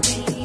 me.